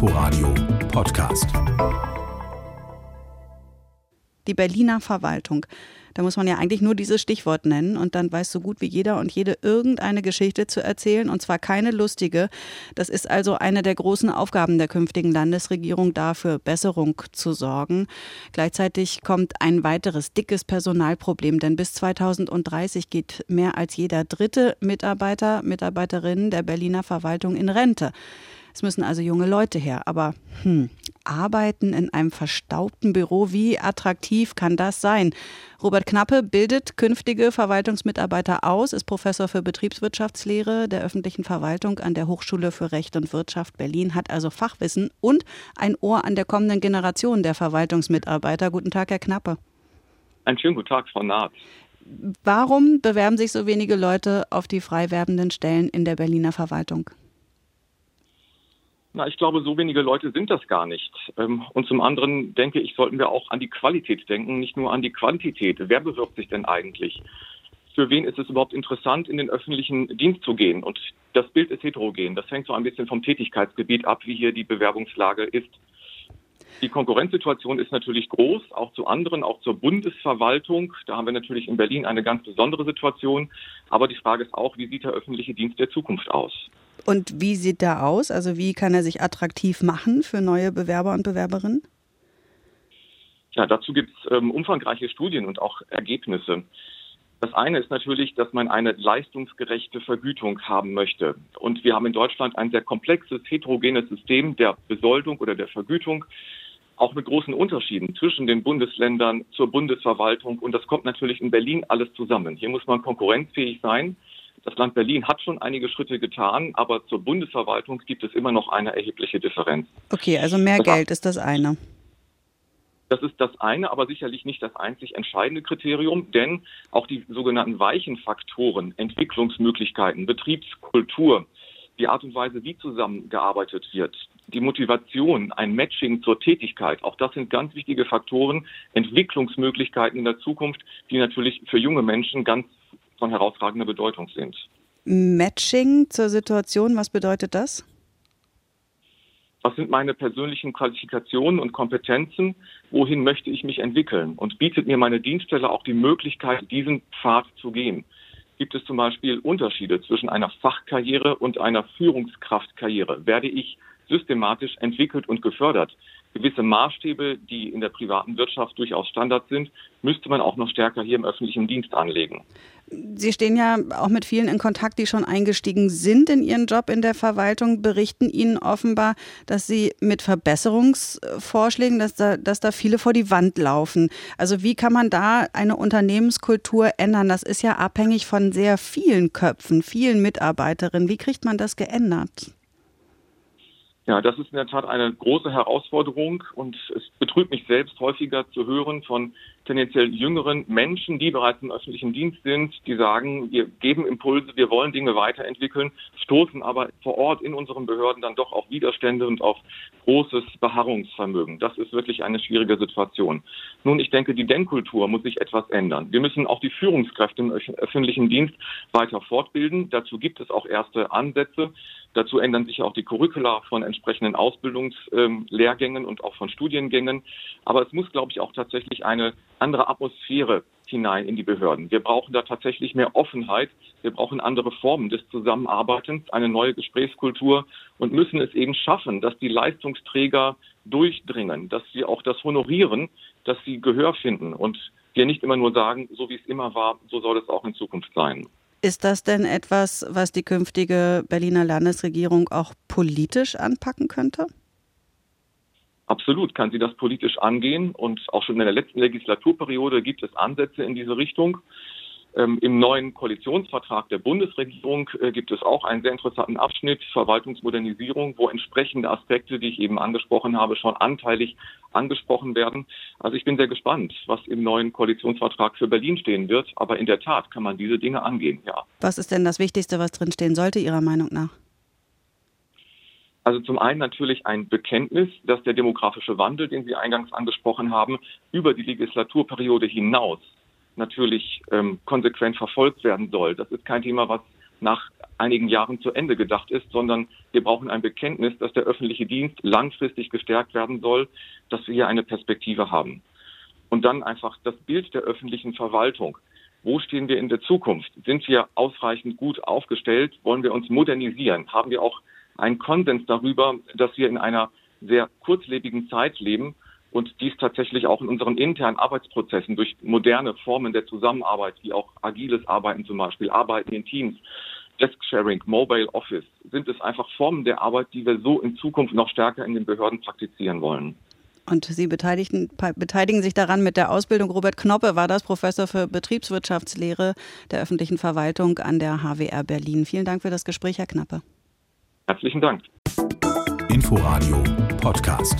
Inforadio Podcast. Die Berliner Verwaltung. Da muss man ja eigentlich nur dieses Stichwort nennen und dann weiß so gut wie jeder und jede irgendeine Geschichte zu erzählen und zwar keine lustige. Das ist also eine der großen Aufgaben der künftigen Landesregierung, dafür Besserung zu sorgen. Gleichzeitig kommt ein weiteres dickes Personalproblem, denn bis 2030 geht mehr als jeder dritte Mitarbeiter, Mitarbeiterin der Berliner Verwaltung in Rente. Es müssen also junge Leute her. Aber hm, arbeiten in einem verstaubten Büro, wie attraktiv kann das sein? Robert Knappe bildet künftige Verwaltungsmitarbeiter aus, ist Professor für Betriebswirtschaftslehre der öffentlichen Verwaltung an der Hochschule für Recht und Wirtschaft Berlin, hat also Fachwissen und ein Ohr an der kommenden Generation der Verwaltungsmitarbeiter. Guten Tag, Herr Knappe. Einen schönen guten Tag, Frau Naht. Warum bewerben sich so wenige Leute auf die frei werdenden Stellen in der Berliner Verwaltung? Na, ich glaube, so wenige Leute sind das gar nicht. Ähm, und zum anderen denke ich, sollten wir auch an die Qualität denken, nicht nur an die Quantität. Wer bewirbt sich denn eigentlich? Für wen ist es überhaupt interessant, in den öffentlichen Dienst zu gehen? Und das Bild ist heterogen. Das hängt so ein bisschen vom Tätigkeitsgebiet ab, wie hier die Bewerbungslage ist. Die Konkurrenzsituation ist natürlich groß, auch zu anderen, auch zur Bundesverwaltung. Da haben wir natürlich in Berlin eine ganz besondere Situation. Aber die Frage ist auch, wie sieht der öffentliche Dienst der Zukunft aus? Und wie sieht der aus? Also wie kann er sich attraktiv machen für neue Bewerber und Bewerberinnen? Ja, dazu gibt es ähm, umfangreiche Studien und auch Ergebnisse. Das eine ist natürlich, dass man eine leistungsgerechte Vergütung haben möchte. Und wir haben in Deutschland ein sehr komplexes, heterogenes System der Besoldung oder der Vergütung, auch mit großen Unterschieden zwischen den Bundesländern zur Bundesverwaltung. Und das kommt natürlich in Berlin alles zusammen. Hier muss man konkurrenzfähig sein. Das Land Berlin hat schon einige Schritte getan, aber zur Bundesverwaltung gibt es immer noch eine erhebliche Differenz. Okay, also mehr das Geld ist das eine. Das ist das eine, aber sicherlich nicht das einzig entscheidende Kriterium, denn auch die sogenannten weichen Faktoren, Entwicklungsmöglichkeiten, Betriebskultur, die Art und Weise, wie zusammengearbeitet wird, die Motivation, ein Matching zur Tätigkeit, auch das sind ganz wichtige Faktoren, Entwicklungsmöglichkeiten in der Zukunft, die natürlich für junge Menschen ganz von herausragender Bedeutung sind. Matching zur Situation, was bedeutet das? Was sind meine persönlichen Qualifikationen und Kompetenzen? Wohin möchte ich mich entwickeln? Und bietet mir meine Dienststelle auch die Möglichkeit, diesen Pfad zu gehen? Gibt es zum Beispiel Unterschiede zwischen einer Fachkarriere und einer Führungskraftkarriere? Werde ich systematisch entwickelt und gefördert? Gewisse Maßstäbe, die in der privaten Wirtschaft durchaus Standard sind, müsste man auch noch stärker hier im öffentlichen Dienst anlegen. Sie stehen ja auch mit vielen in Kontakt, die schon eingestiegen sind in ihren Job in der Verwaltung, berichten Ihnen offenbar, dass Sie mit Verbesserungsvorschlägen, dass da, dass da viele vor die Wand laufen. Also wie kann man da eine Unternehmenskultur ändern? Das ist ja abhängig von sehr vielen Köpfen, vielen Mitarbeiterinnen. Wie kriegt man das geändert? Ja, das ist in der Tat eine große Herausforderung und es betrübt mich selbst häufiger zu hören von tendenziell jüngeren Menschen, die bereits im öffentlichen Dienst sind, die sagen, wir geben Impulse, wir wollen Dinge weiterentwickeln, stoßen aber vor Ort in unseren Behörden dann doch auf Widerstände und auf großes Beharrungsvermögen. Das ist wirklich eine schwierige Situation. Nun, ich denke, die Denkkultur muss sich etwas ändern. Wir müssen auch die Führungskräfte im öffentlichen Dienst weiter fortbilden. Dazu gibt es auch erste Ansätze. Dazu ändern sich auch die Curricula von entsprechenden Ausbildungslehrgängen und auch von Studiengängen. Aber es muss, glaube ich, auch tatsächlich eine andere Atmosphäre hinein in die Behörden. Wir brauchen da tatsächlich mehr Offenheit. Wir brauchen andere Formen des Zusammenarbeitens, eine neue Gesprächskultur und müssen es eben schaffen, dass die Leistungsträger durchdringen, dass sie auch das honorieren, dass sie Gehör finden und wir nicht immer nur sagen, so wie es immer war, so soll es auch in Zukunft sein. Ist das denn etwas, was die künftige Berliner Landesregierung auch politisch anpacken könnte? Absolut kann sie das politisch angehen und auch schon in der letzten Legislaturperiode gibt es Ansätze in diese Richtung. Ähm, Im neuen Koalitionsvertrag der Bundesregierung äh, gibt es auch einen sehr interessanten Abschnitt Verwaltungsmodernisierung, wo entsprechende Aspekte, die ich eben angesprochen habe, schon anteilig angesprochen werden. Also ich bin sehr gespannt, was im neuen Koalitionsvertrag für Berlin stehen wird. Aber in der Tat kann man diese Dinge angehen, ja. Was ist denn das Wichtigste, was drin stehen sollte, Ihrer Meinung nach? Also zum einen natürlich ein Bekenntnis, dass der demografische Wandel, den Sie eingangs angesprochen haben, über die Legislaturperiode hinaus natürlich ähm, konsequent verfolgt werden soll. Das ist kein Thema, was nach einigen Jahren zu Ende gedacht ist, sondern wir brauchen ein Bekenntnis, dass der öffentliche Dienst langfristig gestärkt werden soll, dass wir hier eine Perspektive haben. Und dann einfach das Bild der öffentlichen Verwaltung. Wo stehen wir in der Zukunft? Sind wir ausreichend gut aufgestellt? Wollen wir uns modernisieren? Haben wir auch einen Konsens darüber, dass wir in einer sehr kurzlebigen Zeit leben und dies tatsächlich auch in unseren internen Arbeitsprozessen durch moderne Formen der Zusammenarbeit, wie auch agiles Arbeiten zum Beispiel, Arbeiten in Teams, Desk-Sharing, Mobile Office, sind es einfach Formen der Arbeit, die wir so in Zukunft noch stärker in den Behörden praktizieren wollen. Und Sie beteiligen, beteiligen sich daran mit der Ausbildung. Robert Knoppe war das Professor für Betriebswirtschaftslehre der öffentlichen Verwaltung an der HWR Berlin. Vielen Dank für das Gespräch, Herr Knappe. Herzlichen Dank. Inforadio Podcast.